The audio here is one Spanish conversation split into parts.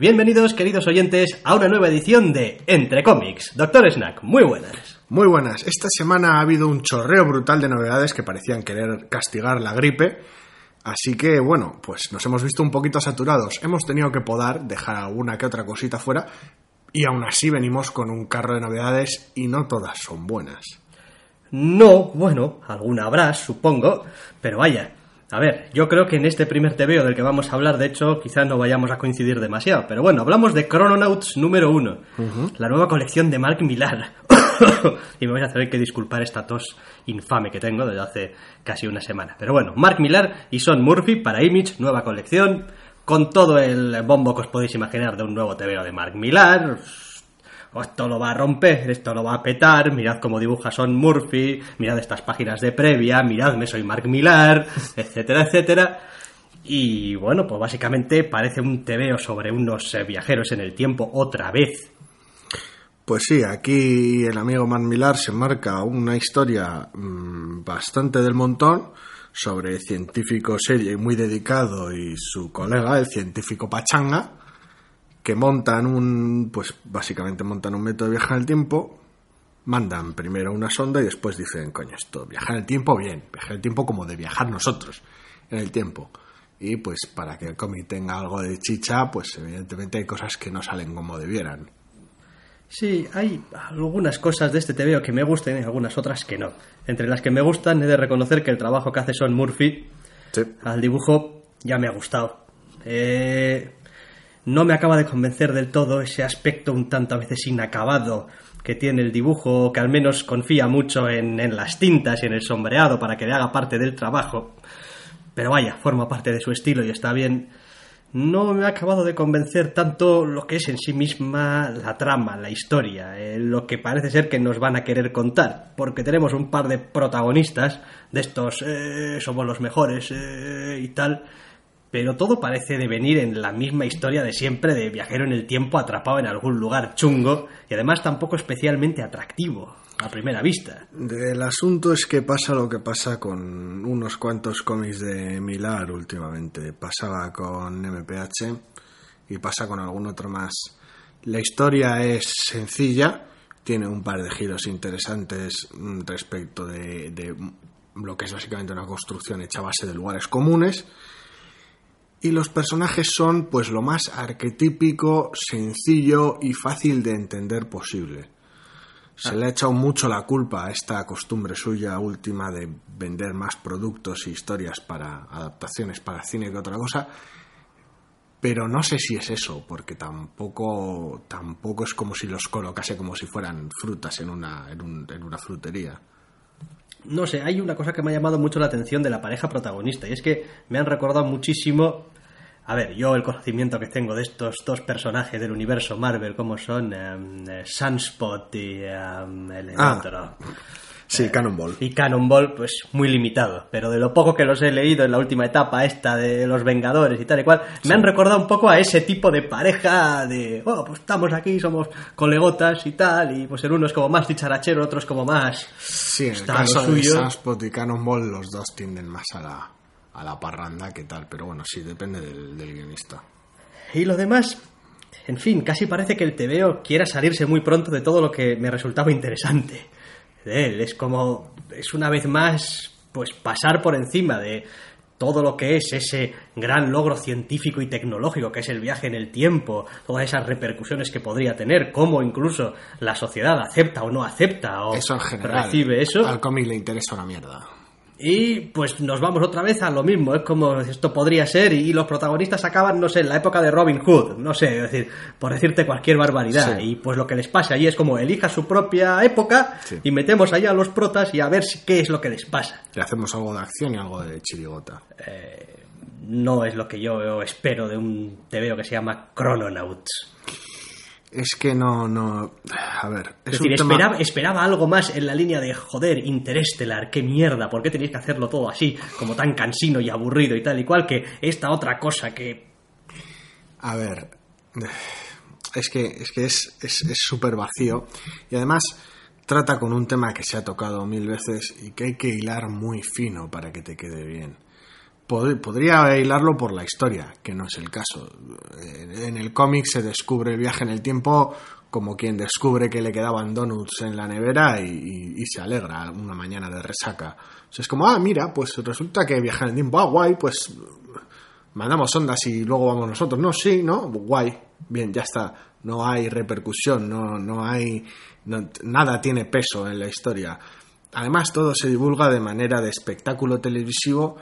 Bienvenidos, queridos oyentes, a una nueva edición de Entre Cómics. Doctor Snack, muy buenas. Muy buenas. Esta semana ha habido un chorreo brutal de novedades que parecían querer castigar la gripe. Así que, bueno, pues nos hemos visto un poquito saturados. Hemos tenido que podar, dejar alguna que otra cosita fuera. Y aún así venimos con un carro de novedades y no todas son buenas. No, bueno, alguna habrá, supongo, pero vaya. A ver, yo creo que en este primer TVO del que vamos a hablar, de hecho, quizás no vayamos a coincidir demasiado. Pero bueno, hablamos de Chrononauts número uno, la nueva colección de Mark Millar. y me voy a tener que disculpar esta tos infame que tengo desde hace casi una semana. Pero bueno, Mark Millar y Son Murphy para Image, nueva colección, con todo el bombo que os podéis imaginar de un nuevo TVO de Mark Millar. Esto lo va a romper, esto lo va a petar, mirad cómo dibuja Son Murphy, mirad estas páginas de previa, miradme, soy Mark Millar, etcétera, etcétera. Y bueno, pues básicamente parece un TVO sobre unos eh, viajeros en el tiempo otra vez. Pues sí, aquí el amigo Man Millar se marca una historia mmm, bastante del montón sobre científico serio y muy dedicado y su colega, el científico Pachanga, que montan un, pues básicamente montan un método de viajar en el tiempo, mandan primero una sonda y después dicen, coño, esto, viajar en el tiempo bien, viajar en el tiempo como de viajar nosotros en el tiempo. Y pues para que el cómic tenga algo de chicha, pues evidentemente hay cosas que no salen como debieran. Sí, hay algunas cosas de este TVO que me gustan y algunas otras que no. Entre las que me gustan he de reconocer que el trabajo que hace Son Murphy Sí. al dibujo ya me ha gustado. Eh, no me acaba de convencer del todo ese aspecto un tanto a veces inacabado que tiene el dibujo, que al menos confía mucho en, en las tintas y en el sombreado para que le haga parte del trabajo. Pero vaya, forma parte de su estilo y está bien. No me ha acabado de convencer tanto lo que es en sí misma la trama, la historia, eh, lo que parece ser que nos van a querer contar, porque tenemos un par de protagonistas de estos eh, somos los mejores eh, y tal, pero todo parece devenir en la misma historia de siempre de viajero en el tiempo atrapado en algún lugar chungo y además tampoco especialmente atractivo a primera vista. El asunto es que pasa lo que pasa con unos cuantos cómics de Milar últimamente. Pasaba con MPH y pasa con algún otro más. La historia es sencilla, tiene un par de giros interesantes respecto de, de lo que es básicamente una construcción hecha a base de lugares comunes. Y los personajes son pues lo más arquetípico, sencillo y fácil de entender posible. Se le ha echado mucho la culpa a esta costumbre suya última de vender más productos e historias para adaptaciones para cine que otra cosa. Pero no sé si es eso, porque tampoco, tampoco es como si los colocase como si fueran frutas en una, en, un- en una frutería. No sé, hay una cosa que me ha llamado mucho la atención de la pareja protagonista y es que me han recordado muchísimo... A ver, yo el conocimiento que tengo de estos dos personajes del universo Marvel, como son em, eh, Sunspot y em, el Ah. otro, Sí, Cannonball. y Cannonball, pues muy limitado. Pero de lo poco que los he leído en la última etapa esta de los Vengadores y tal y cual, me han recordado un poco a ese tipo de pareja de, oh, pues estamos aquí, somos colegotas y tal, y pues el uno es como más dicharachero, el otro es como más... Sí, en el caso de. Sunspot y Cannonball, los dos tienden más a la, a la parranda que tal, pero bueno, sí, depende del, del guionista. Y lo demás, en fin, casi parece que el TVO quiera salirse muy pronto de todo lo que me resultaba interesante de él. Es como, es una vez más, pues pasar por encima de todo lo que es ese gran logro científico y tecnológico que es el viaje en el tiempo, todas esas repercusiones que podría tener, cómo incluso la sociedad acepta o no acepta o Eso en general. recibe eso. Al cómic le interesa una mierda. Y pues nos vamos otra vez a lo mismo, es como esto podría ser y los protagonistas acaban, no sé, en la época de Robin Hood, no sé, es decir, por decirte cualquier barbaridad. Sí. Y pues lo que les pasa allí es como elija su propia época Sí. y metemos ahí a los protas y a ver si- qué es lo que les pasa. Le hacemos algo de acción y algo de chirigota. No es lo que yo espero de un TVO que se llama Chrononauts. Es que no, no. A ver, es, Es decir, un tema- esperaba, esperaba algo más en la línea de joder, Interestelar, qué mierda, ¿por qué tenéis que hacerlo todo así, como tan cansino y aburrido y tal y cual, que esta otra cosa que A ver. Es que es que es es es súper vacío. Y además trata con un tema que se ha tocado mil veces y que hay que hilar muy fino para que te quede bien. Pod- podría hilarlo por la historia, que no es el caso. Eh, En el cómic se descubre el viaje en el tiempo como quien descubre que le quedaban donuts en la nevera y, se alegra una mañana de resaca. O es como, ah, mira, pues resulta que viaja en el tiempo, ah, guay, pues mandamos ondas y luego vamos nosotros. No, sí, ¿no? Guay. Bien, ya está. No hay repercusión, no, no hay. nada tiene peso en la historia. Además, todo se divulga de manera de espectáculo televisivo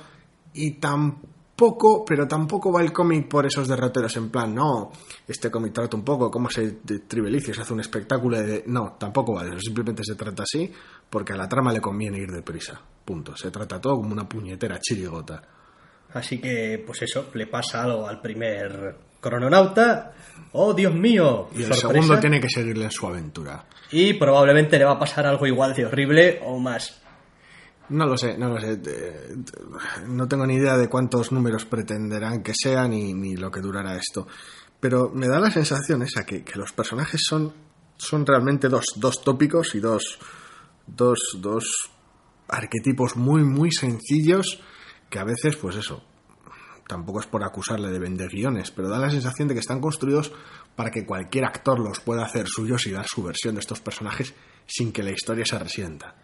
y tampoco, pero tampoco va el cómic por esos derroteros en plan, no, este cómic trata un poco cómo se t- tribalicia, se hace un espectáculo de... No, tampoco va de eso, simplemente se trata así porque a la trama le conviene ir deprisa. Punto. Se trata todo como una puñetera chirigota. Así que, pues eso, le pasa algo al primer crononauta. ¡Oh, Dios mío! Y el sorpresa. segundo tiene que seguirle en su aventura. Y probablemente le va a pasar algo igual de horrible o más. No lo sé, no lo sé. Eh, No tengo ni idea de cuántos números pretenderán que sean ni, ni lo que durará esto. Pero me da la sensación esa que, que los personajes son, son realmente dos, dos tópicos y dos, dos, dos arquetipos muy, muy sencillos que a veces, pues eso, tampoco es por acusarle de vender guiones, pero da la sensación de que están construidos para que cualquier actor los pueda hacer suyos y dar su versión de estos personajes sin que la historia se resienta.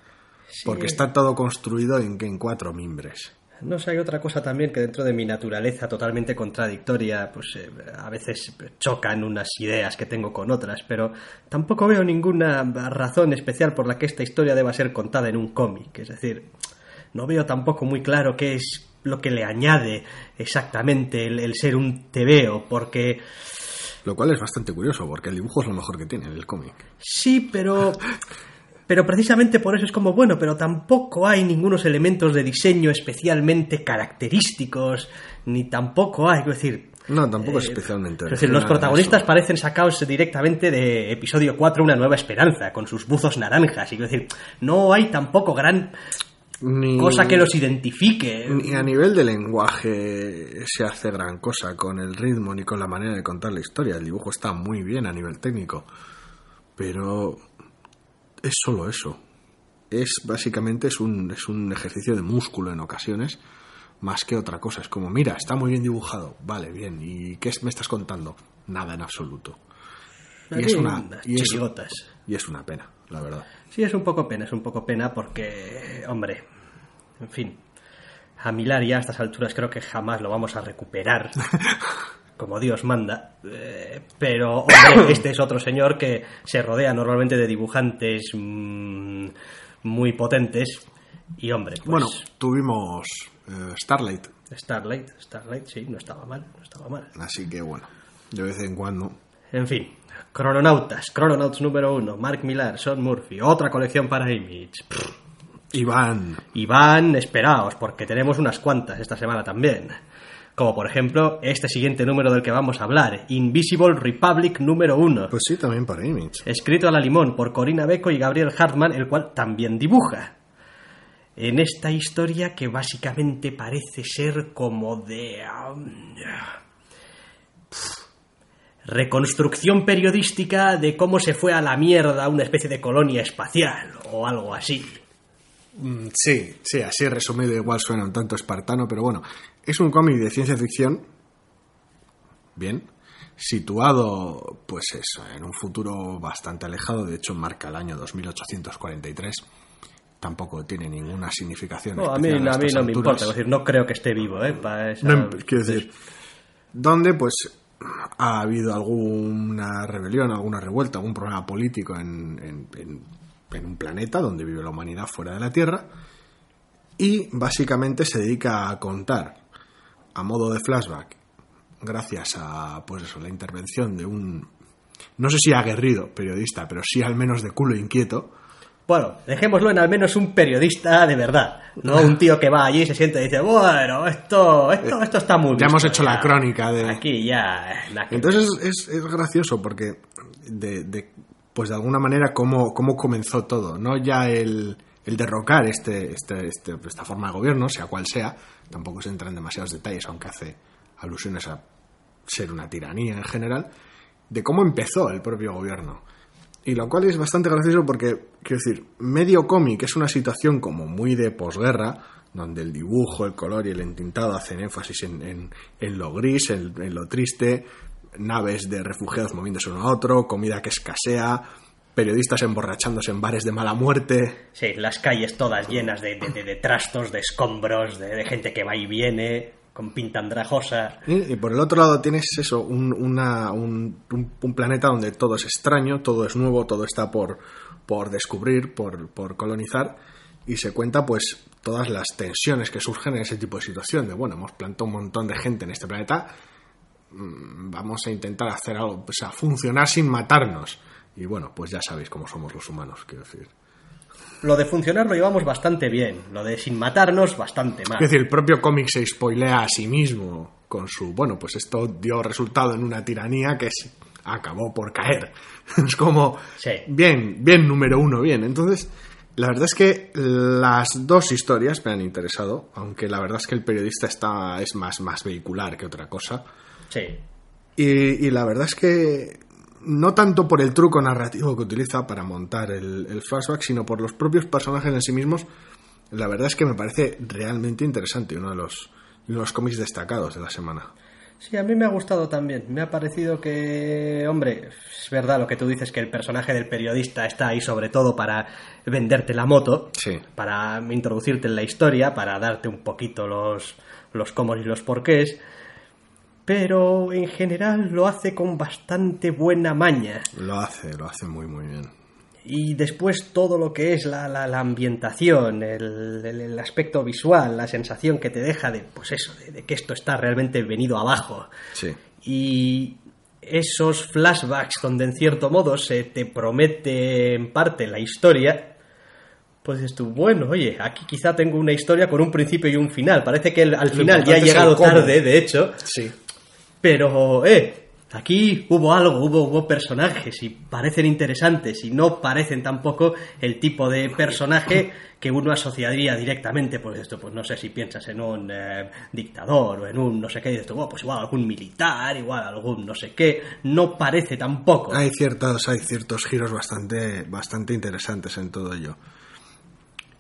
Porque está todo construido en, en cuatro mimbres. No sé, hay otra cosa también que dentro de mi naturaleza totalmente contradictoria, pues eh, a veces chocan unas ideas que tengo con otras, pero tampoco veo ninguna razón especial por la que esta historia deba ser contada en un cómic. Es decir, no veo tampoco muy claro qué es lo que le añade exactamente el, el ser un tebeo, porque Lo cual es bastante curioso, porque el dibujo es lo mejor que tiene el cómic. sí, pero pero precisamente por eso es como bueno, pero tampoco hay ningunos elementos de diseño especialmente característicos, ni tampoco hay, es decir, No, tampoco es Eh, especialmente. Es decir, los protagonistas eso. parecen sacados directamente de episodio 4, Una Nueva Esperanza, con sus buzos naranjas. Y quiero decir, no hay tampoco gran Ni- cosa que los identifique. Ni a nivel de lenguaje se hace gran cosa con el ritmo ni con la manera de contar la historia. El dibujo está muy bien a nivel técnico. Pero es solo eso. Es básicamente es un, es un ejercicio de músculo en ocasiones, más que otra cosa. Es como, mira, está muy bien dibujado. Vale, bien. ¿Y qué es- me estás contando? Nada en absoluto. Y es una, y es, y es una pena, la verdad. Sí, es un poco pena, es un poco pena porque, hombre, en fin, a Milar ya a estas alturas creo que jamás lo vamos a recuperar, como Dios manda. Eh, pero, hombre, este es otro señor que se rodea normalmente de dibujantes mm, muy potentes. Y, hombre, pues, Bueno, tuvimos eh, Starlight, Starlight, Starlight, sí, no estaba mal, no estaba mal. así que bueno, de vez en cuando En fin, Crononautas, Crononauts número uno, Mark Millar, Sean Murphy, otra colección para Image. Pff, Iván, Y van esperaos, porque tenemos unas cuantas esta semana también. Como por ejemplo, este siguiente número del que vamos a hablar, Invisible Republic número 1. pues sí, también para Image. Escrito a la limón por Corina Beco y Gabriel Hartman, el cual también dibuja. En esta historia que básicamente parece ser como de... reconstrucción periodística de cómo se fue a la mierda una especie de colonia espacial o algo así. Mm, Sí, sí, así resumido igual suena un tanto espartano, pero bueno, es un cómic de ciencia ficción, bien, situado, pues eso, en un futuro bastante alejado, de hecho marca el año 2843, tampoco tiene ninguna significación. No, a mí, a mí no me importa, es decir, no creo que esté vivo, ¿eh? Para esa- No, quiero decir, donde pues ha habido alguna rebelión, alguna revuelta, algún problema político en, en- en- en un planeta donde vive la humanidad fuera de la Tierra y básicamente se dedica a contar a modo de flashback gracias a pues eso, la intervención de un no sé si aguerrido periodista, pero sí al menos de culo inquieto, Bueno, dejémoslo en al menos un periodista de verdad, no un tío que va allí y se siente y dice, bueno, esto, esto, esto está muy ya hemos hecho la crónica de- Aquí ya... Entonces es, es gracioso porque de, de- pues de alguna manera cómo, cómo comenzó todo, no ya el, el derrocar este, este, este- esta forma de gobierno, sea cual sea, tampoco se entra en demasiados detalles, aunque hace alusiones a ser una tiranía en general, de cómo empezó el propio gobierno. Y lo cual es bastante gracioso porque, quiero decir, medio cómic es una situación como muy de posguerra, donde el dibujo, el color y el entintado hacen énfasis en, en- lo gris, en, en lo triste, naves de refugiados moviéndose uno a otro, comida que escasea, periodistas emborrachándose en bares de mala muerte. Sí, las calles todas llenas de, de- de- de trastos, de escombros, de, gente que va y viene, con pinta andrajosa. Y, y por el otro lado tienes eso, un, una- un- un- un planeta donde todo es extraño, todo es nuevo, todo está por, por descubrir, por, por colonizar, y se cuenta pues todas las tensiones que surgen en ese tipo de situación, de bueno, hemos plantado un montón de gente en este planeta, mm, vamos a intentar hacer algo, o sea, funcionar sin matarnos. Y bueno, pues ya sabéis cómo somos los humanos, quiero decir. Lo de funcionar lo llevamos bastante bien, lo de sin matarnos bastante mal. Es decir, el propio cómic se spoilea a sí mismo con su, bueno, pues esto dio resultado en una tiranía que es- acabó por caer. Es como, Sí. bien, bien número uno, bien. Entonces, la verdad es que las dos historias me han interesado, aunque la verdad es que el periodista está, es más, más vehicular que otra cosa. Sí, Y, y la verdad es que no tanto por el truco narrativo que utiliza para montar el, el flashback, sino por los propios personajes en sí mismos, la verdad es que me parece realmente interesante, uno de los, uno de los cómics destacados de la semana. Sí, a mí me ha gustado también. Me ha parecido que, hombre, es verdad lo que tú dices, que el personaje del periodista está ahí sobre todo para venderte la moto, Sí. para introducirte en la historia, para darte un poquito los, los cómo y los porqués. Pero en general lo hace con bastante buena maña. Lo hace, lo hace muy, muy bien. Y después todo lo que es la, la- la ambientación, el, el- el aspecto visual, la sensación que te deja de, pues eso, de, de que esto está realmente venido abajo. Sí. Y esos flashbacks donde en cierto modo se te promete en parte la historia, pues dices tú, bueno, oye, aquí quizá tengo una historia con un principio y un final. Parece que el- al final ya ha llegado tarde, de hecho, Sí. Pero, eh, aquí hubo algo, hubo, hubo personajes y parecen interesantes y no parecen tampoco el tipo de personaje que uno asociaría directamente, pues esto, pues no sé si piensas en un eh, dictador o en un no sé qué, y dices "Oh, pues igual algún militar, igual algún no sé qué, no parece tampoco. Hay ciertos, hay ciertos giros bastante, bastante interesantes en todo ello.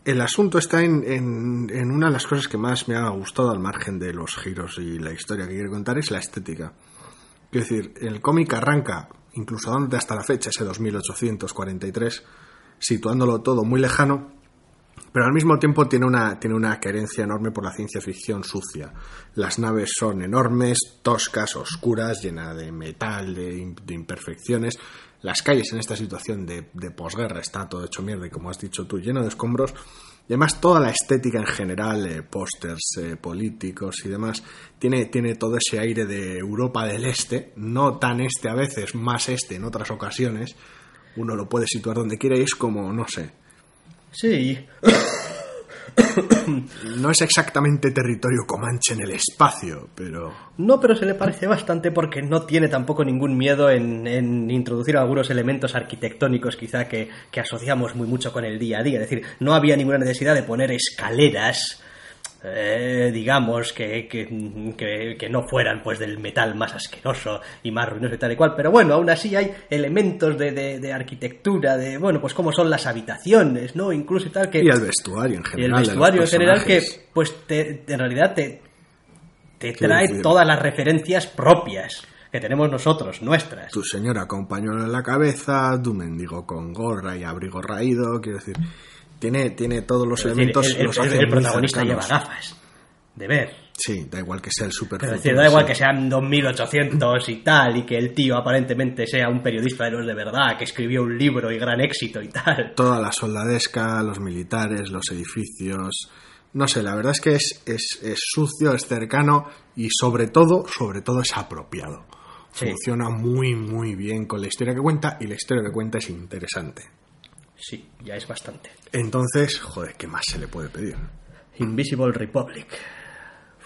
El asunto está en, en- en una de las cosas que más me ha gustado al margen de los giros y la historia que quiere contar es la estética. Quiero decir, el cómic arranca, incluso dándote hasta la fecha, ese 2843, situándolo todo muy lejano, pero al mismo tiempo tiene una, tiene una querencia enorme por la ciencia ficción sucia. Las naves son enormes, toscas, oscuras, llenas de metal, de imperfecciones. Las calles en esta situación de, de posguerra está todo hecho mierda y como has dicho tú, lleno de escombros. Y además toda la estética en general, eh, pósters eh, políticos y demás, tiene, tiene todo ese aire de Europa del Este, no tan este a veces, más este en otras ocasiones. Uno lo puede situar donde quiera y es como, no sé, Sí, No es exactamente territorio comanche en el espacio, pero no, pero se le parece bastante porque no tiene tampoco ningún miedo en, introducir algunos elementos arquitectónicos quizá que, que asociamos muy mucho con el día a día. Es decir, no había ninguna necesidad de poner escaleras, eh, digamos, que, que, que- que no fueran pues del metal más asqueroso y más ruinoso y tal y cual. Pero bueno, aún así hay elementos de, de- de arquitectura, de, bueno, pues cómo son las habitaciones, ¿no? Incluso y tal que... y el vestuario en Y el general. de los vestuario en general que, pues, te- en realidad te, te trae decir- todas las referencias propias que tenemos nosotros, nuestras. Tu señora con pañuelo en la cabeza, tu mendigo con gorra y abrigo raído, quiero decir, tiene, tiene todos los Es decir, elementos. el, el- los el- hace el protagonista cercanos. lleva gafas de ver. Sí, da igual que sea el super. Es decir, da igual que sean 2800 y tal, y que el tío aparentemente sea un periodista de los de verdad, que escribió un libro y gran éxito y tal. Toda la soldadesca, los militares, los edificios. No sé, la verdad es que es, es, es sucio, es cercano y sobre todo, sobre todo es apropiado. Sí. Funciona muy, muy bien con la historia que cuenta y la historia que cuenta es interesante. Sí, ya es bastante. Entonces, joder, ¿qué más se le puede pedir? Invisible Republic.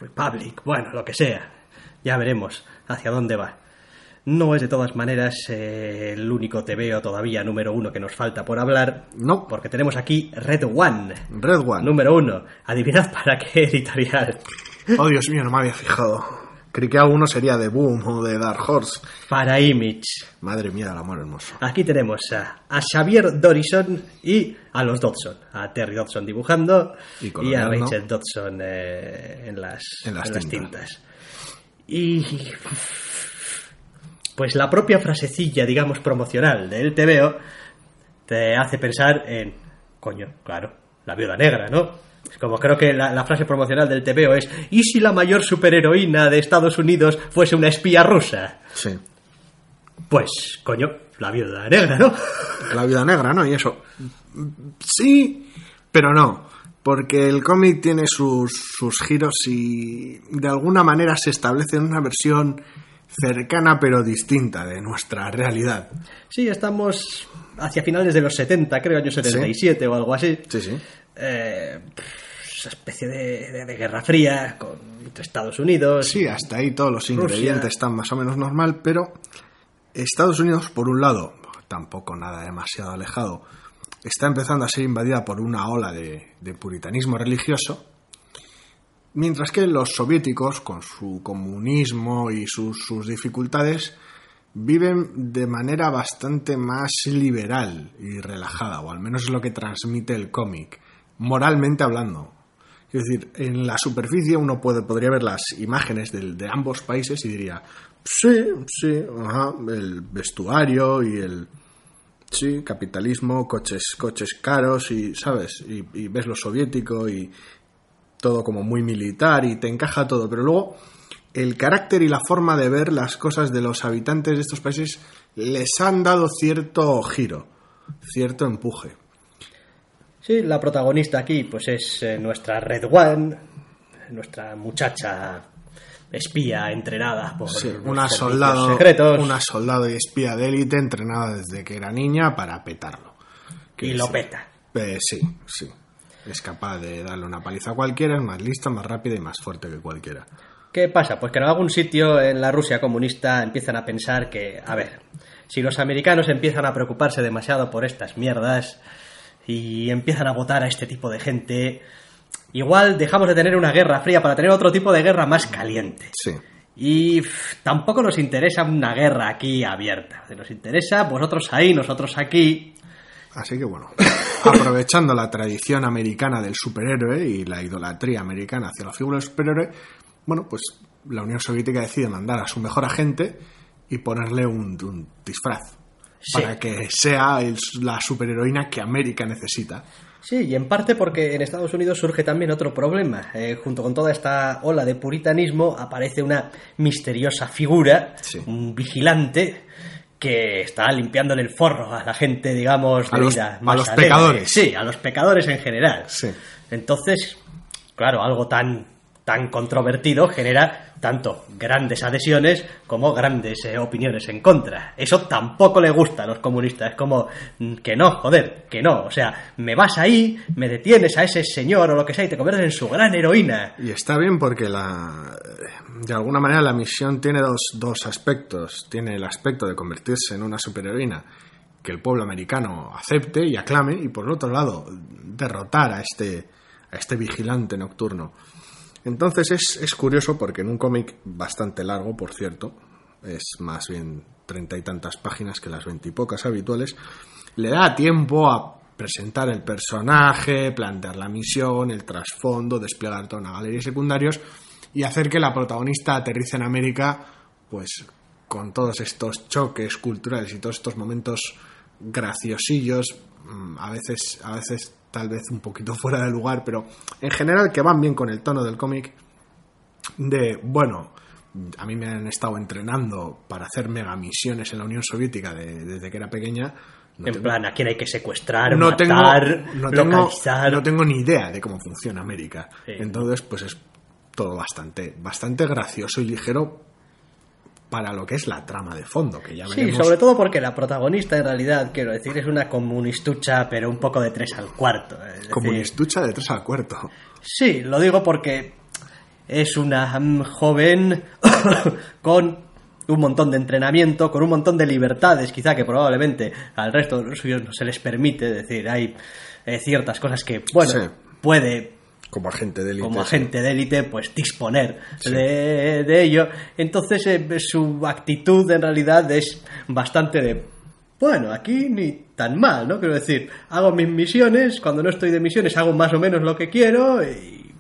Republic, bueno, lo que sea. Ya veremos hacia dónde va. No es de todas maneras eh, el único TVO todavía número uno que nos falta por hablar. No. Porque tenemos aquí Red One. Red One. Número uno. Adivinad para qué editorial. Oh, Dios mío, no me había fijado. Creí que alguno sería de Boom o de Dark Horse. Para Image. Madre mía del amor hermoso. Aquí tenemos a, a Xavier Dorison y a los Dodson. A Terry Dodson dibujando Y y, a. Rachel Dodson eh, en, las, En las tintas. tintas. Y. Pues la propia frasecilla, digamos, promocional del TVO te hace pensar en. Coño, claro, la viuda negra, ¿no? Como creo que la, la frase promocional del TVO es: ¿Y si la mayor superheroína de Estados Unidos fuese una espía rusa? Sí. Pues, coño, la viuda negra, ¿no? La vida negra, ¿no? Y eso. Sí, pero no. Porque el cómic tiene sus, sus giros y de alguna manera se establece en una versión cercana pero distinta de nuestra realidad. Sí, estamos hacia finales de los 70, creo, año 77 o algo así. Sí, sí. Eh, esa especie de, de- de guerra fría con, entre Estados Unidos. Sí, hasta ahí todos los ingredientes están más o menos normal, pero Estados Unidos, por un lado, tampoco nada demasiado alejado, está empezando a ser invadida por una ola de, de puritanismo religioso, mientras que los soviéticos, con su comunismo y sus, sus dificultades, viven de manera bastante más liberal y relajada, o al menos es lo que transmite el cómic, moralmente hablando. Es decir, en la superficie uno puede, podría ver las imágenes del- de, ambos países y diría, sí, sí, ajá, el vestuario y el... Sí, capitalismo, coches, coches caros y, ¿sabes? Y, y ves lo soviético y todo como muy militar y te encaja todo, pero luego el carácter y la forma de ver las cosas de los habitantes de estos países les han dado cierto giro, cierto empuje. Sí, la protagonista aquí pues es eh, nuestra Red One, nuestra muchacha espía entrenada por Sí, una soldado, secretos una soldado y espía de élite entrenada desde que era niña para petarlo. y Que lo sí. peta. Eh, sí, sí. Es capaz de darle una paliza a cualquiera, es más lista, más rápida y más fuerte que cualquiera. ¿Qué pasa? Pues que en algún sitio en la Rusia comunista empiezan a pensar que, a ver, si los americanos empiezan a preocuparse demasiado por estas mierdas y empiezan a votar a este tipo de gente, igual dejamos de tener una guerra fría para tener otro tipo de guerra más caliente. Sí. Y pff, tampoco nos interesa una guerra aquí abierta. Nos interesa vosotros ahí, nosotros aquí. Así que bueno, aprovechando la tradición americana del superhéroe y la idolatría americana hacia la figura del superhéroe, bueno, pues la Unión Soviética decide mandar a su mejor agente y ponerle un, un disfraz Sí. para que sea el- la superheroína que América necesita. Sí, y en parte porque en Estados Unidos surge también otro problema. Eh, junto con toda esta ola de puritanismo aparece una misteriosa figura, Sí. un vigilante, que está limpiándole el forro a la gente, digamos, A de los- vida a más los alegre. pecadores. Sí, a los pecadores en general. Sí. Entonces, claro, algo tan, tan controvertido genera tanto grandes adhesiones como grandes eh, opiniones en contra. Eso tampoco le gusta a los comunistas. Es como mm, que no, joder, que no. O sea, me vas ahí, me detienes a ese señor o lo que sea y te conviertes en su gran heroína. Y está bien porque la, de alguna manera la misión tiene dos, dos aspectos. Tiene el aspecto de convertirse en una superheroína que el pueblo americano acepte y aclame, y por otro lado, derrotar a este, a este vigilante nocturno. Entonces es, es curioso porque en un cómic bastante largo, por cierto, es más bien treinta y tantas páginas que las veintipocas habituales, le da tiempo a presentar el personaje, plantear la misión, el trasfondo, desplegar toda una galería de secundarios y hacer que la protagonista aterrice en América, pues con todos estos choques culturales y todos estos momentos graciosillos, mm, a veces, a veces tal vez un poquito fuera de lugar, pero en general que van bien con el tono del cómic de, bueno, a mí me han estado entrenando para hacer mega misiones en la Unión Soviética de- desde que era pequeña. No en tengo- plan, a quién hay que secuestrar, no tengo, no, tengo, localizar. no tengo ni idea de cómo funciona América. Sí. Entonces, pues es todo bastante, bastante gracioso y ligero para lo que es la trama de fondo, que ya Sí, veremos. sobre todo porque la protagonista en realidad, quiero decir, es una comunistucha, pero un poco de tres al cuarto. decir, Comunistucha de tres al cuarto. Sí, lo digo porque es una joven con un montón de entrenamiento, con un montón de libertades, quizá que probablemente al resto de los suyos no se les permite. Es decir, hay eh, ciertas cosas que, bueno, Sí. puede Como agente de élite. como agente de élite, pues disponer de, de ello. Entonces eh, su actitud en realidad es bastante de, bueno, aquí ni tan mal, ¿no? Quiero decir, hago mis misiones, cuando no estoy de misiones hago más o menos lo que quiero y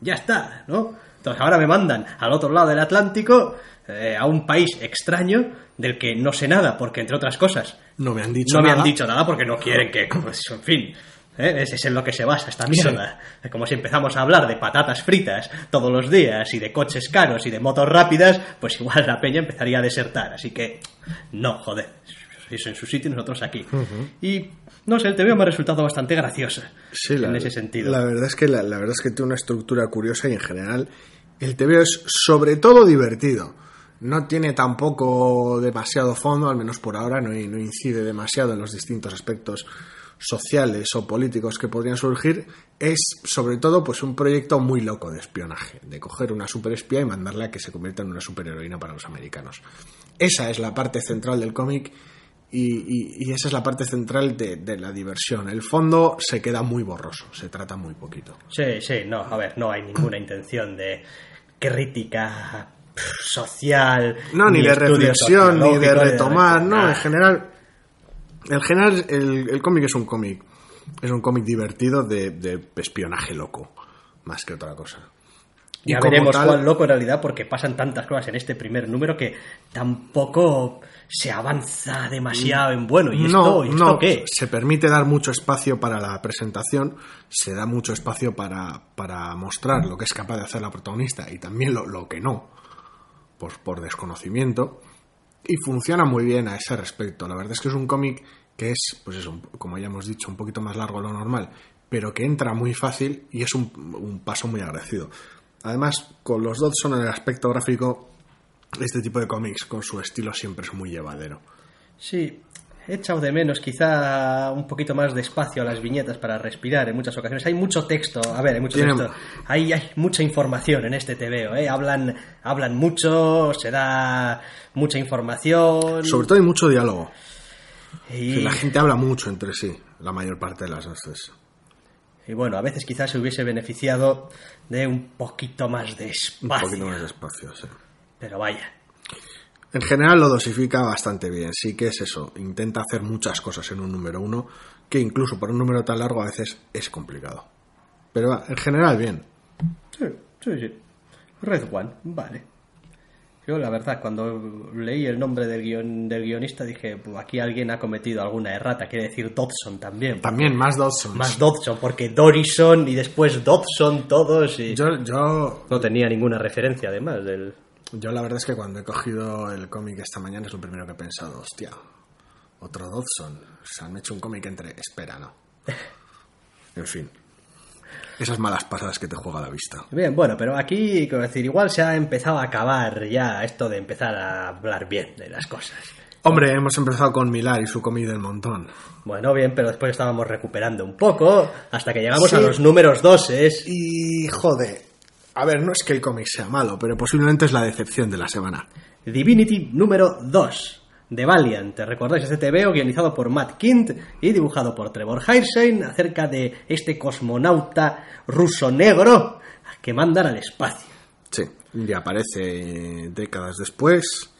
ya está, ¿no? Entonces ahora me mandan al otro lado del Atlántico, eh, a un país extraño del que no sé nada, porque entre otras cosas No me han dicho no me nada. han dicho nada porque no quieren que, pues, en fin, ¿eh? ese es en lo que se basa esta mierda. Es como si empezamos a hablar de patatas fritas todos los días y de coches caros y de motos rápidas, pues igual la peña empezaría a desertar. Así que, no, joder, eso en su sitio y nosotros aquí. Y, no sé, el TVO me ha resultado bastante graciosa Sí, en la, ese sentido. La verdad es que la, la verdad es que tiene una estructura curiosa y en general el TVO es sobre todo divertido. No tiene tampoco demasiado fondo, al menos por ahora, no, no incide demasiado en los distintos aspectos sociales o políticos que podrían surgir. Es sobre todo pues un proyecto muy loco de espionaje, de coger una superespía y mandarla a que se convierta en una superheroína para los americanos. Esa es la parte central del cómic y, y- y esa es la parte central de, de la diversión. El fondo se queda muy borroso, se trata muy poquito. Sí, sí, no, a ver, no hay ninguna intención de crítica social. No, ni, de reflexión, ni de retomar, no, en general. En general, el, el cómic es un cómic. Es un cómic divertido de, de espionaje loco, más que otra cosa. Ya veremos tal- cuál loco en realidad, porque pasan tantas cosas en este primer número que tampoco se avanza demasiado en bueno. ¿Y esto, no, ¿y esto no, qué? se permite dar mucho espacio para la presentación, se da mucho espacio para, para mostrar lo que es capaz de hacer la protagonista y también lo, lo que no, por, por desconocimiento, y funciona muy bien a ese respecto. La verdad es que es un cómic que es, pues eso, como ya hemos dicho, un poquito más largo de lo normal, pero que entra muy fácil y es un, un paso muy agradecido. Además, con los Dodson en el aspecto gráfico, este tipo de cómics con su estilo siempre es muy llevadero. Sí, he echado de menos quizá un poquito más de espacio a las viñetas para respirar en muchas ocasiones. Hay mucho texto, a ver, hay mucho Tiene- texto. Hay, hay mucha información en este TVO, ¿eh? Hablan, hablan mucho, se da mucha información. Sobre todo hay mucho diálogo. y... Sí, La gente habla mucho entre sí, la mayor parte de las veces. Y bueno, a veces quizás se hubiese beneficiado de un poquito más de Un espacio. poquito más de espacio, sí. Pero vaya. En general lo dosifica bastante bien, sí que es eso, intenta hacer muchas cosas en un número uno, que incluso por un número tan largo a veces es complicado. Pero va, en general bien. Sí, sí, sí. Red One, vale. Yo, la verdad, cuando leí el nombre del, guion, del guionista dije, "Buh, aquí alguien ha cometido alguna errata, quiere decir Dodson también. También más Dodson. Más Dodson, porque Dorison y después Dodson todos y... Yo, yo, No tenía ninguna referencia además del... yo la verdad es que cuando he cogido el cómic esta mañana es lo primero que he pensado, hostia, otro Dodson. Se han hecho un cómic entre... Espera, no. En fin. Esas malas pasadas que te juega la vista. Bien, bueno, pero aquí, quiero decir, igual se ha empezado a acabar ya esto de empezar a hablar bien de las cosas. Hombre, hemos empezado con Milar y su comida del montón. Bueno, bien, pero después estábamos recuperando un poco hasta que llegamos Sí. a los números doses. Y joder, a ver, no es que el cómic sea malo, pero posiblemente es la decepción de la semana. Divinity número 2 de Valiant. ¿Te recordáis este TVO guionizado por Matt Kint y dibujado por Trevor Hirstein acerca de este cosmonauta ruso negro que mandan al espacio? Sí, y aparece décadas después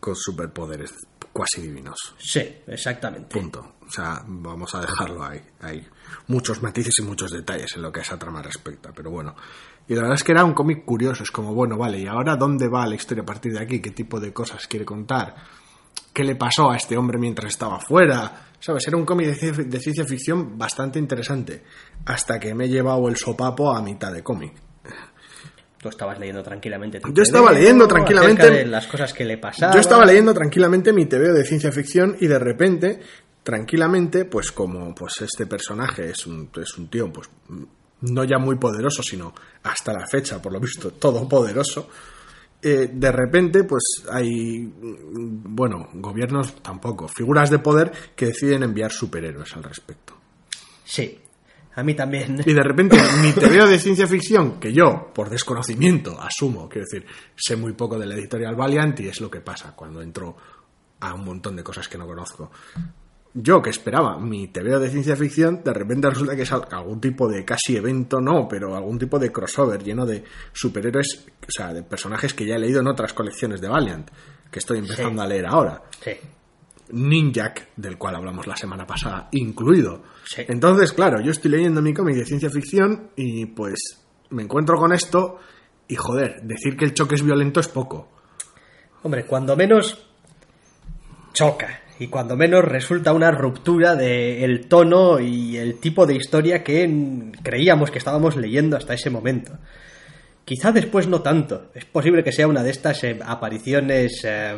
con superpoderes cuasi divinos. Sí, exactamente. Punto. O sea, vamos a dejarlo ahí. Hay muchos matices y muchos detalles en lo que a esa trama respecta, pero bueno. Y la verdad es que era un cómic curioso. Es como, bueno, vale, ¿y ahora dónde va la historia a partir de aquí? ¿Qué tipo de cosas quiere contar? ¿Qué le pasó a este hombre mientras estaba fuera? ¿Sabes? Era un cómic de, ci- de ciencia ficción bastante interesante. Hasta que me he llevado el sopapo a mitad de cómic. Tú estabas leyendo tranquilamente. Yo estaba leyendo tranquilamente- de las cosas que le pasaban. Yo estaba leyendo tranquilamente mi TVO de ciencia ficción y de repente, tranquilamente, pues como pues este personaje es un, es un tío, pues no ya muy poderoso, sino hasta la fecha, por lo visto, todopoderoso, eh, de repente, pues hay, bueno, gobiernos tampoco, figuras de poder que deciden enviar superhéroes al respecto. Sí, a mí también. Y de repente mi TVO de ciencia ficción, que yo, por desconocimiento, asumo, quiero decir, sé muy poco de la editorial Valiant y es lo que pasa cuando entro a un montón de cosas que no conozco. Yo que esperaba mi TVO de ciencia ficción, de repente resulta que es al- algún tipo de casi evento, no, pero algún tipo de crossover lleno de superhéroes, o sea, de personajes que ya he leído en otras colecciones de Valiant, que estoy empezando Sí. a leer ahora. Sí. Ninjak, del cual hablamos la semana pasada, incluido. Sí. Entonces, claro, yo estoy leyendo mi cómic de ciencia ficción y pues me encuentro con esto y joder, decir que el choque es violento es poco. Hombre, cuando menos choca y cuando menos resulta una ruptura del tono y el tipo de historia que creíamos que estábamos leyendo hasta ese momento. Quizá después no tanto. Es posible que sea una de estas eh, apariciones... eh,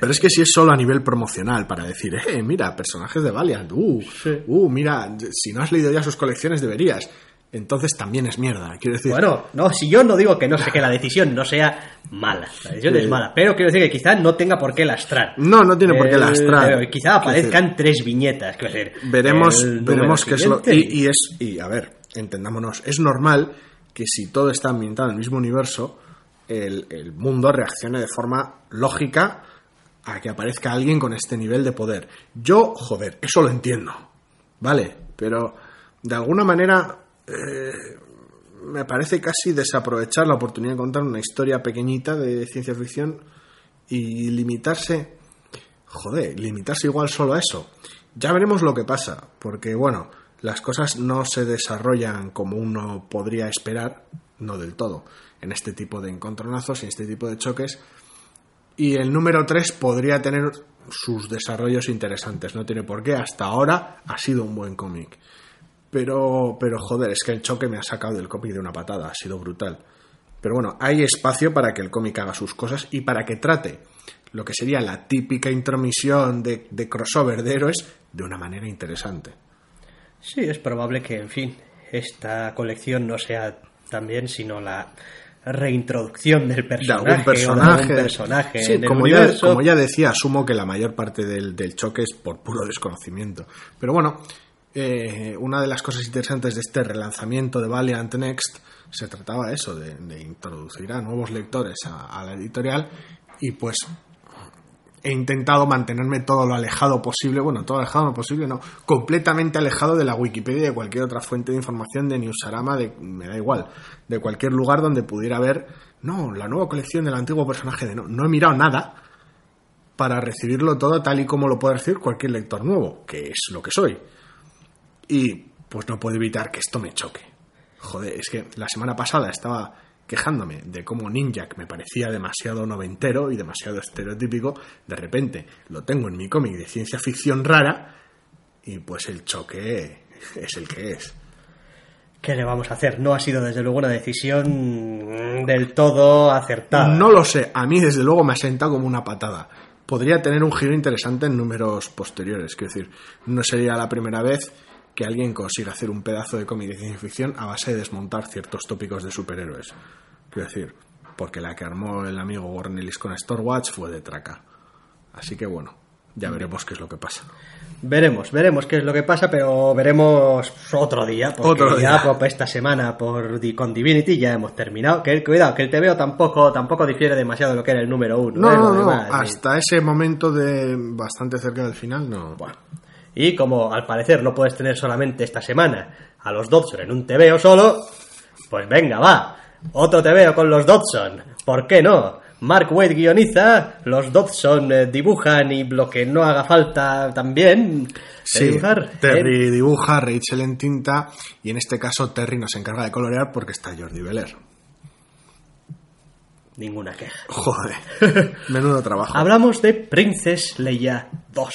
Pero es que si es solo a nivel promocional, para decir, eh, mira, personajes de Valiant, uh, Sí. uh, mira, si no has leído ya sus colecciones deberías. Entonces también es mierda, quiero decir. Bueno, no, si yo no digo que no sé que la decisión no sea mala, la decisión Sí. es mala, pero quiero decir que quizá no tenga por qué lastrar. no, no tiene por qué lastrar. pero quizá aparezcan tres viñetas, quiero decir. veremos, veremos qué es lo. Y, y es, y a ver, entendámonos, es normal que si todo está ambientado en el mismo universo, el, el mundo reaccione de forma lógica a que aparezca alguien con este nivel de poder. Yo, joder, eso lo entiendo, ¿vale? Pero de alguna manera eh, me parece casi desaprovechar la oportunidad de contar una historia pequeñita de ciencia ficción y limitarse joder, limitarse igual solo a eso. Ya veremos lo que pasa, porque bueno, las cosas no se desarrollan como uno podría esperar, no del todo, en este tipo de encontronazos y en este tipo de choques. Y el número 3 podría tener sus desarrollos interesantes, no tiene por qué, hasta ahora ha sido un buen cómic. Pero, pero joder, es que el choque me ha sacado del cómic de una patada, ha sido brutal. Pero bueno, hay espacio para que el cómic haga sus cosas y para que trate lo que sería la típica intromisión de, de crossover de héroes de una manera interesante. Sí, es probable que, en fin, esta colección no sea también sino la reintroducción del De personaje, o de personaje. algún personaje Sí, en el como, ya, como ya decía, asumo que la mayor parte del, del choque es por puro desconocimiento. Pero bueno, eh, una de las cosas interesantes de este relanzamiento de Valiant Next se trataba eso, de, de introducir a nuevos lectores a, la editorial y pues he intentado mantenerme todo lo alejado posible, bueno, todo alejado lo posible, no, completamente alejado de la Wikipedia y de cualquier otra fuente de información de Newsarama, de, me da igual, de cualquier lugar donde pudiera ver, no, la nueva colección del antiguo personaje de no, no he mirado nada para recibirlo todo tal y como lo puede recibir cualquier lector nuevo, que es lo que soy. Y pues no puedo evitar que esto me choque. Joder, es que la semana pasada estaba quejándome de cómo Ninjak me parecía demasiado noventero y demasiado estereotípico, de repente lo tengo en mi cómic de ciencia ficción rara y pues el choque es el que es. ¿Qué le vamos a hacer? No ha sido desde luego una decisión del todo acertada. No lo sé, a mí desde luego me ha sentado como una patada. Podría tener un giro interesante en números posteriores, quiero decir, no sería la primera vez que alguien consiga hacer un pedazo de cómic de ciencia ficción a base de desmontar ciertos tópicos de superhéroes. Quiero decir, porque la que armó el amigo Warren Ellis con Stormwatch fue de traca. Así que bueno, ya veremos qué es lo que pasa. Veremos, veremos qué es lo que pasa, pero veremos otro día, porque Otro ya día. por esta semana por con Divinity ya hemos terminado. Que cuidado, que el TVO tampoco, tampoco difiere demasiado de lo que era el número uno. No, ¿eh? no, hasta ese momento de bastante cerca del final, no. Y como al parecer no puedes tener solamente esta semana a los Dodson en un TVO solo, pues venga, va. Otro TVO con los Dodson. ¿Por qué no? Mark Wade guioniza, los Dodson eh, dibujan y lo que no haga falta también Sí, dibujar. Terry ¿eh? dibuja, Rachel en tinta y en este caso Terry nos encarga de colorear porque está Jordi Beler. Ninguna queja. Joder, menudo trabajo. Hablamos de Princess Leia 2.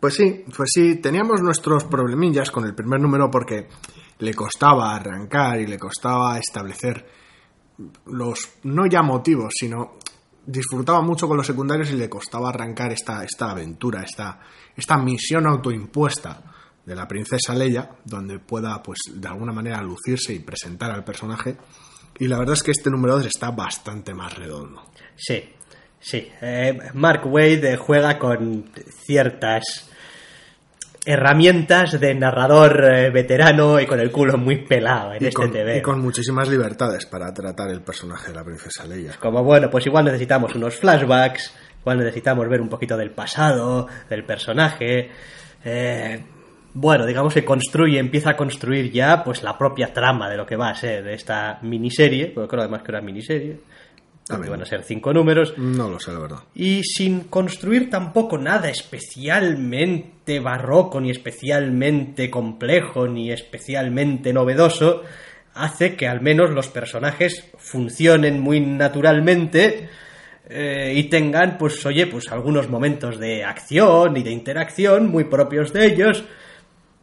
Pues sí, pues sí, teníamos nuestros problemillas con el primer número porque le costaba arrancar y le costaba establecer los, no ya motivos, sino disfrutaba mucho con los secundarios y le costaba arrancar esta, esta aventura, esta, esta misión autoimpuesta de la princesa Leia, donde pueda, pues, de alguna manera lucirse y presentar al personaje. Y la verdad es que este número 2 está bastante más redondo. Sí, sí. Eh, Mark Wade eh, juega con ciertas herramientas de narrador eh, veterano y con el culo muy pelado en Y este con, TV. y con muchísimas libertades para tratar el personaje de la princesa Leia. Como bueno, pues igual necesitamos unos flashbacks igual necesitamos ver un poquito del pasado, del personaje. Eh, bueno, digamos que construye, empieza a construir ya pues la propia trama de lo que va a ser esta miniserie, porque creo además que era miniserie, porque van a ser cinco números. No lo sé, la verdad. Y sin construir tampoco nada especialmente barroco, ni especialmente complejo, ni especialmente novedoso, hace que al menos los personajes funcionen muy naturalmente eh, y tengan, pues oye, pues algunos momentos de acción y de interacción muy propios de ellos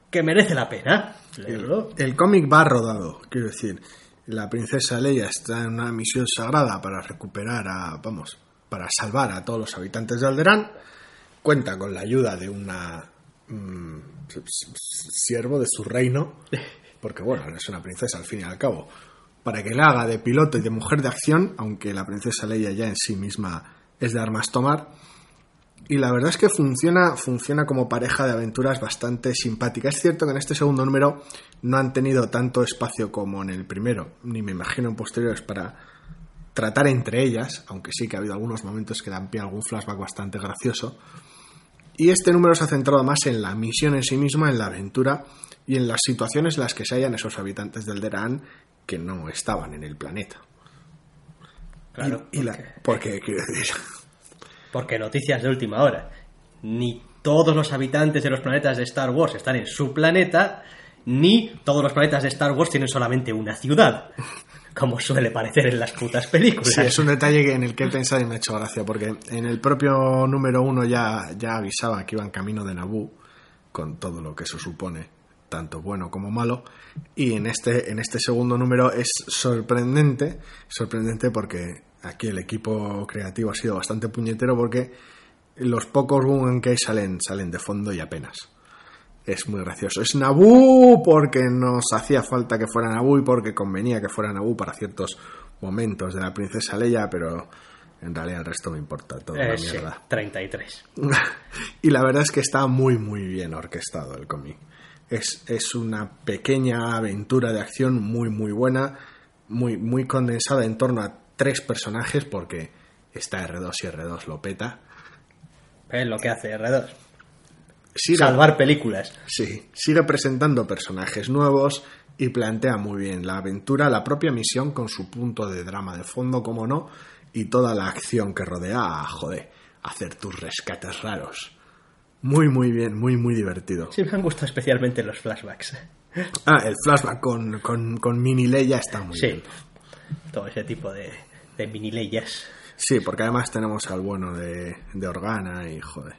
que merece la pena leerlo. El cómic va rodado, quiero decir. La princesa Leia está en una misión sagrada para recuperar a, vamos, para salvar a todos los habitantes de Alderaan. Cuenta con la ayuda de una mm, siervo de su reino, porque bueno, es una princesa al fin y al cabo, para que la haga de piloto y de mujer de acción, aunque la princesa Leia ya en sí misma es de armas tomar. Y la verdad es que funciona, funciona como pareja de aventuras bastante simpática. Es cierto que en este segundo número no han tenido tanto espacio como en el primero, ni me imagino en posteriores para tratar entre ellas, aunque sí que ha habido algunos momentos que dan pie a algún flashback bastante gracioso. Y este número se ha centrado más en la misión en sí misma, en la aventura y en las situaciones en las que se hallan esos habitantes del Deraan que no estaban en el planeta. Claro, y, la, porque quiero decir porque noticias de última hora. Ni todos los habitantes de los planetas de Star Wars están en su planeta, ni todos los planetas de Star Wars tienen solamente una ciudad. Como suele parecer en las putas películas. Sí, es un detalle en el que he pensado y me ha hecho gracia, porque en el propio número uno ya, ya avisaba que iban camino de Naboo, con todo lo que eso supone, tanto bueno como malo. Y en este, en este segundo número es sorprendente, sorprendente porque aquí el equipo creativo ha sido bastante puñetero porque los pocos boom que salen salen de fondo y apenas. Es muy gracioso. Es Naboo porque nos hacía falta que fuera Naboo y porque convenía que fuera Naboo para ciertos momentos de la princesa Leia, pero en realidad el resto me importa toda la Eh, mierda. sí, 33. y la verdad es que está muy muy bien orquestado el cómic. Es, es una pequeña aventura de acción muy muy buena, muy, muy condensada en torno a tres personajes porque está R2 y R2 lo peta. Es lo que hace R2. Sigue, Salvar películas. sí, sigue presentando personajes nuevos y plantea muy bien la aventura, la propia misión con su punto de drama de fondo, como no, y toda la acción que rodea a, joder, hacer tus rescates raros. Muy, muy bien, muy, muy divertido. Sí, me han gustado especialmente los flashbacks. Ah, el flashback con, con, con Mini Leia está muy Sí. bien. Todo ese tipo de, de mini leyes. Sí, porque además tenemos al bueno de, de Organa y joder.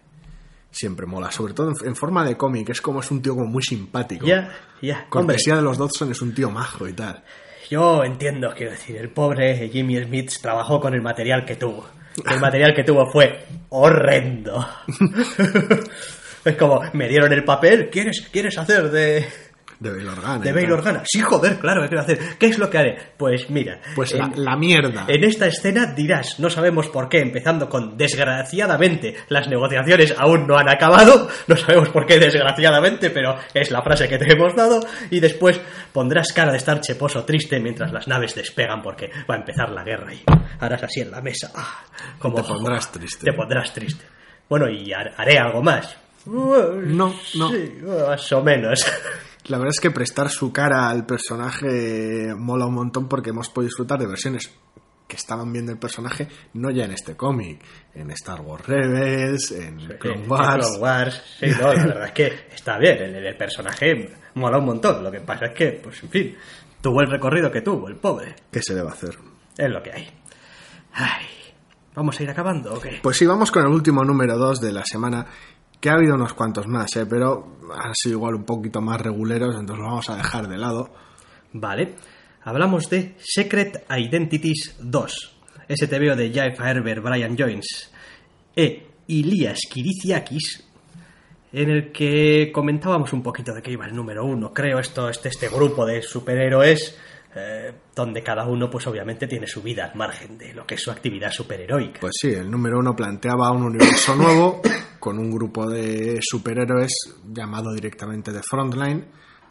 Siempre mola, sobre todo en, en forma de cómic, es como es un tío como muy simpático. Ya, ya. Cortesía de los Dodson es un tío majo y tal. yo entiendo, quiero decir, el pobre Jimmy Smith trabajó con el material que tuvo. El material que tuvo fue horrendo. es como, me dieron el papel, ¿quieres, quieres hacer de, De Bail Organa. de Bail. Organa? Sí, joder, claro, ¿qué quiero hacer? ¿Qué es lo que haré? Pues mira, Pues en- la, la mierda. En esta escena dirás, no sabemos por qué, empezando con desgraciadamente, las negociaciones aún no han acabado, no sabemos por qué desgraciadamente, pero es la frase que te hemos dado, y después pondrás cara de estar cheposo triste mientras las naves despegan porque va a empezar la guerra y harás así en la mesa. ah, como, Te pondrás triste. Te pondrás triste. Bueno, y har- haré algo más. No, no. Sí, más o menos. La verdad es que prestar su cara al personaje mola un montón porque hemos podido disfrutar de versiones que estaban bien del personaje, no ya en este cómic, en Star Wars Rebels, en Clone Eh, Wars. Clone Wars, sí, no, la verdad es que está bien, el, el personaje mola un montón. Lo que pasa es que, pues en fin, tuvo el recorrido que tuvo, el pobre. ¿Qué se le va a hacer? Es lo que hay. Ay, ¿vamos a ir acabando o qué? Pues sí, vamos con el último número 2 de la semana, que ha habido unos cuantos más, ¿eh? pero han sido igual un poquito más reguleros, entonces lo vamos a dejar de lado. Vale, hablamos de Secret Identities 2, ese TVO de Jeff Herbert, Brian Jones e Ilias Kiriciakis, en el que comentábamos un poquito de qué iba el número uno. Creo esto, este, este grupo de superhéroes, eh, donde cada uno, pues obviamente, tiene su vida al margen de lo que es su actividad superheroica. Pues sí, el número uno planteaba un universo nuevo con un grupo de superhéroes llamado directamente de Frontline,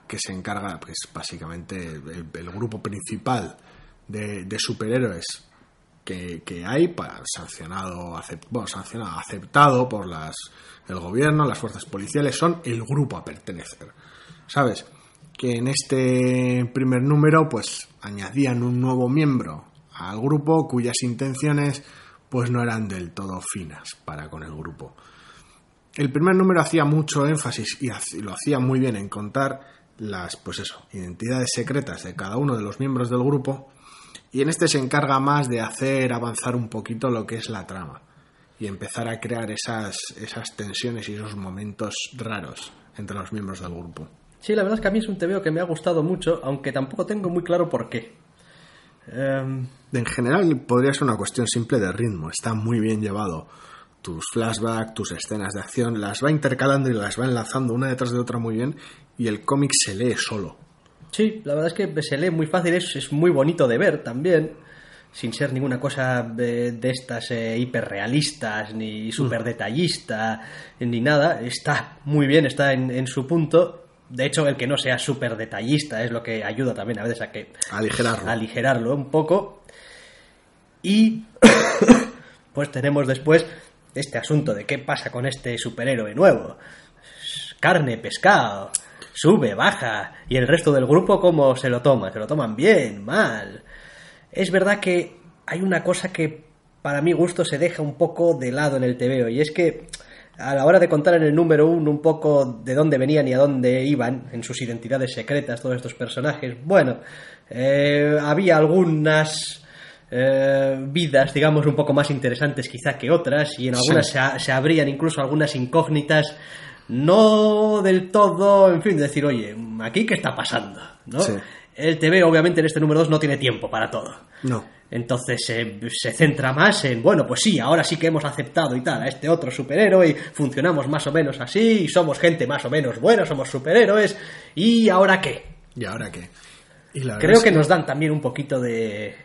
que se encarga, pues básicamente, el, grupo principal de, superhéroes que, hay, pa- sancionado, acep- bueno, sancionado, aceptado por las, el gobierno, las fuerzas policiales, son el grupo a pertenecer. ¿Sabes? Que en este primer número, pues añadían un nuevo miembro al grupo cuyas intenciones, pues no eran del todo finas para con el grupo. El primer número hacía mucho énfasis y lo hacía muy bien en contar las, pues eso, identidades secretas de cada uno de los miembros del grupo y en este se encarga más de hacer avanzar un poquito lo que es la trama y empezar a crear esas, esas tensiones y esos momentos raros entre los miembros del grupo. Sí, la verdad es que a mí es un TVO que me ha gustado mucho, aunque tampoco tengo muy claro por qué. Em, En general podría ser una cuestión simple de ritmo, está muy bien llevado. Tus flashbacks, tus escenas de acción, las va intercalando y las va enlazando una detrás de otra muy bien y el cómic se lee solo. sí, la verdad es que se lee muy fácil, es, es muy bonito de ver también, sin ser ninguna cosa de, de estas eh, hiperrealistas, ni súper detallista, ni nada. Está muy bien, está en, en su punto. De hecho, el que no sea súper detallista es lo que ayuda también a veces a que Aligerarlo. aligerarlo un poco. Y pues tenemos después este asunto de qué pasa con este superhéroe nuevo. Carne, pescado, sube, baja. Y el resto del grupo cómo se lo toma. Se lo toman bien, mal. Es verdad que hay una cosa que para mi gusto se deja un poco de lado en el TVO. Y es que a la hora de contar en el número uno un poco de dónde venían y a dónde iban, en sus identidades secretas, todos estos personajes, bueno, eh, había algunas eh, vidas, digamos, un poco más interesantes quizá que otras, y en algunas Sí. se, abrían incluso algunas incógnitas, no del todo, en fin, decir, oye, aquí qué está pasando, ¿no? Sí. El TV, obviamente, en este número 2 no tiene tiempo para todo. No. Entonces eh, se centra más en, bueno, pues sí, ahora sí que hemos aceptado y tal a este otro superhéroe y funcionamos más o menos así y somos gente más o menos buena, somos superhéroes y ahora qué. ¿Y ahora qué? Y la verdad Creo es que nos dan también un poquito de,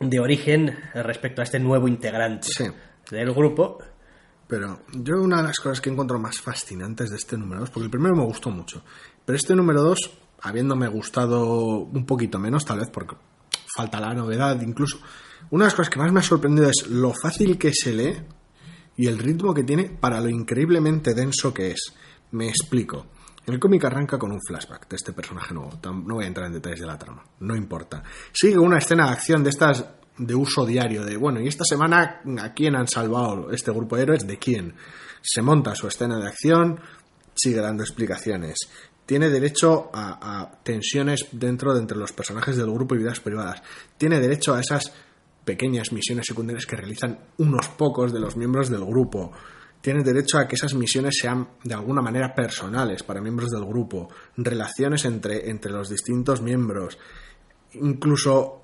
de origen respecto a este nuevo integrante Sí. del grupo. Pero yo una de las cosas que encuentro más fascinantes de este número 2, porque el primero me gustó mucho, pero este número 2, habiéndome gustado un poquito menos, tal vez porque falta la novedad incluso, una de las cosas que más me ha sorprendido es lo fácil que se lee y el ritmo que tiene para lo increíblemente denso que es. Me explico. El cómic arranca con un flashback de este personaje nuevo. No voy a entrar en detalles de la trama, no importa. Sigue una escena de acción de estas de uso diario, de bueno, y esta semana a quién han salvado este grupo de héroes, de quién. Se monta su escena de acción, sigue dando explicaciones. Tiene derecho a, a tensiones dentro de entre los personajes del grupo y vidas privadas. Tiene derecho a esas pequeñas misiones secundarias que realizan unos pocos de los miembros del grupo. Tiene derecho a que esas misiones sean de alguna manera personales para miembros del grupo, relaciones entre, entre los distintos miembros, incluso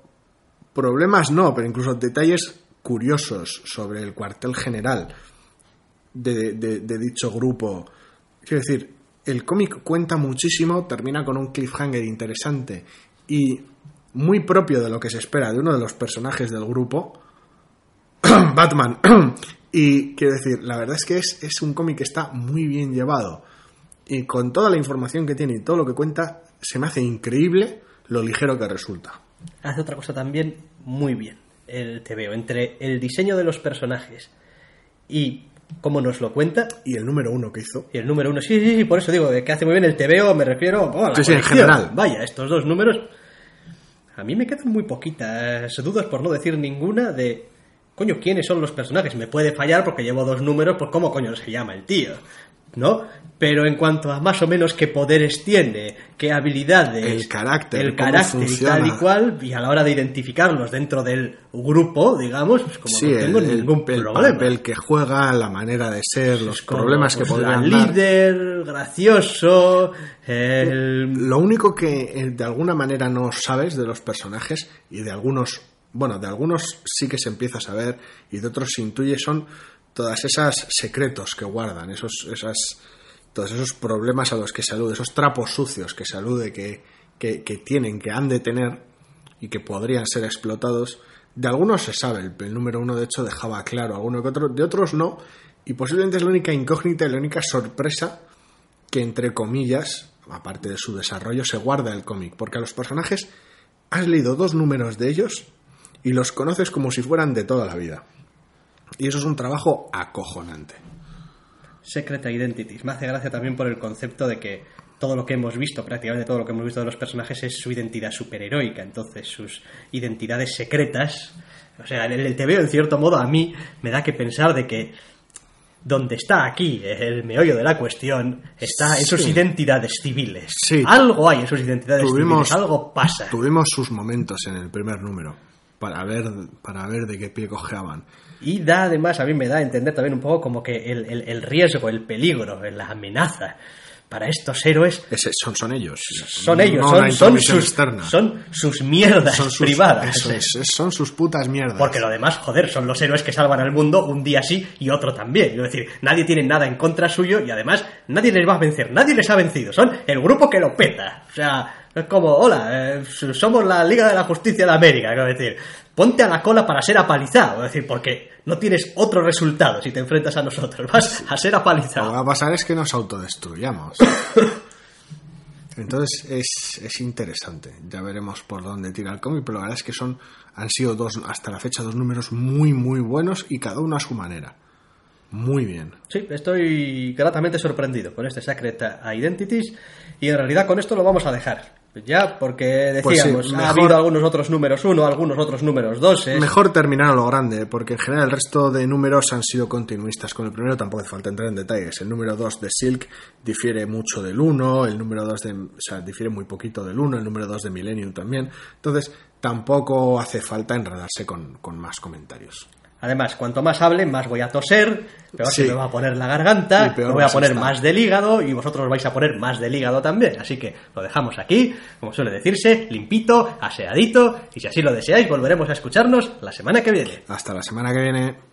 problemas no, pero incluso detalles curiosos sobre el cuartel general de, de- de dicho grupo. Quiero decir, el cómic cuenta muchísimo, termina con un cliffhanger interesante y muy propio de lo que se espera de uno de los personajes del grupo, Batman. y quiero decir, la verdad es que es, es un cómic que está muy bien llevado. Y con toda la información que tiene y todo lo que cuenta, se me hace increíble lo ligero que resulta. Hace otra cosa también muy bien el TVO, entre el diseño de los personajes y cómo nos lo cuenta, Y el número uno que hizo. Y el número uno, sí, sí, sí, por eso digo, de que hace muy bien el TVO, me refiero oh, Sí, sí, en general. Vaya, estos dos números, a mí me quedan muy poquitas dudas, por no decir ninguna, de, coño, ¿quiénes son los personajes? Me puede fallar porque llevo dos números, pues cómo coño se llama el tío, ¿no? Pero en cuanto a más o menos qué poderes tiene, qué habilidades, El carácter, el carácter y tal y cual, y a la hora de identificarlos dentro del grupo, digamos, pues como Sí, no tengo el, el- ningún el problema. papel que juega, la manera de ser, los Como, problemas que pues, podrían el líder, gracioso, el... Lo único que eh, de alguna manera no sabes de los personajes y de algunos, bueno, de algunos sí que se empieza a saber y de otros se intuye son todas esas secretos que guardan, esos, esas, todos esos problemas a los que se esos trapos sucios que se que, que tienen, que han de tener y que podrían ser explotados. De algunos se sabe, el, el número uno de hecho dejaba claro, alguno que otro, de otros no, y posiblemente es la única incógnita y la única sorpresa que entre comillas, aparte de su desarrollo, se guarda el cómic, porque a los personajes has leído dos números de ellos y los conoces como si fueran de toda la vida. Y eso es un trabajo acojonante. Secret Identities. Me hace gracia también por el concepto de que todo lo que hemos visto, prácticamente todo lo que hemos visto de los personajes es su identidad superheroica, entonces sus identidades secretas. O sea, en el TVO, en cierto modo, a mí me da que pensar de que donde está aquí el meollo de la cuestión está en sus Sí. identidades civiles. Sí. Algo hay en sus identidades Tuvimos, civiles, algo pasa. Tuvimos sus momentos en el primer número para ver, para ver de qué pie cojeaban. Y da además, a mí me da a entender también un poco como que el, el- el riesgo, el peligro, la amenaza para estos héroes Ese- son, son ellos. son ellos, no son, sus, externa. son sus mierdas Son sus- privadas. eso es, es- son sus putas mierdas. Porque lo demás, joder, son los héroes que salvan al mundo un día sí y otro también. Es decir, nadie tiene nada en contra suyo y además nadie les va a vencer, nadie les ha vencido. Son el grupo que lo peta. O sea, es como, hola, eh, somos la Liga de la Justicia de América. Es decir, ponte a la cola para ser apalizado. Es decir, porque no tienes otro resultado si te enfrentas a nosotros. Vas a ser Lo que apalizado. va a pasar es que nos autodestruyamos. Entonces es, es interesante. Ya veremos por dónde tira el cómic, pero la verdad es que son han sido dos hasta la fecha dos números muy muy buenos y cada uno a su manera. Muy bien. Sí, estoy gratamente sorprendido con este Secret Identities y en realidad con esto lo vamos a dejar. Ya, porque Pues sí, decíamos, ha habido algunos otros números uno, algunos otros números dos. Mejor terminar a lo grande, porque en general el resto de números han sido continuistas. Con el primero tampoco hace falta entrar en detalles. El número 2 de Silk difiere mucho del 1, el número 2 de. O sea, difiere muy poquito del 1, el número 2 de Millennium también. Entonces, tampoco hace falta enredarse con, con más comentarios. Además, cuanto más hable, más voy a toser, peor Sí. se me va a poner la garganta, me voy a poner más del hígado y vosotros vais a poner más del hígado también. Así que lo dejamos aquí, como suele decirse, limpito, aseadito y si así lo deseáis volveremos a escucharnos la semana que viene. Hasta la semana que viene.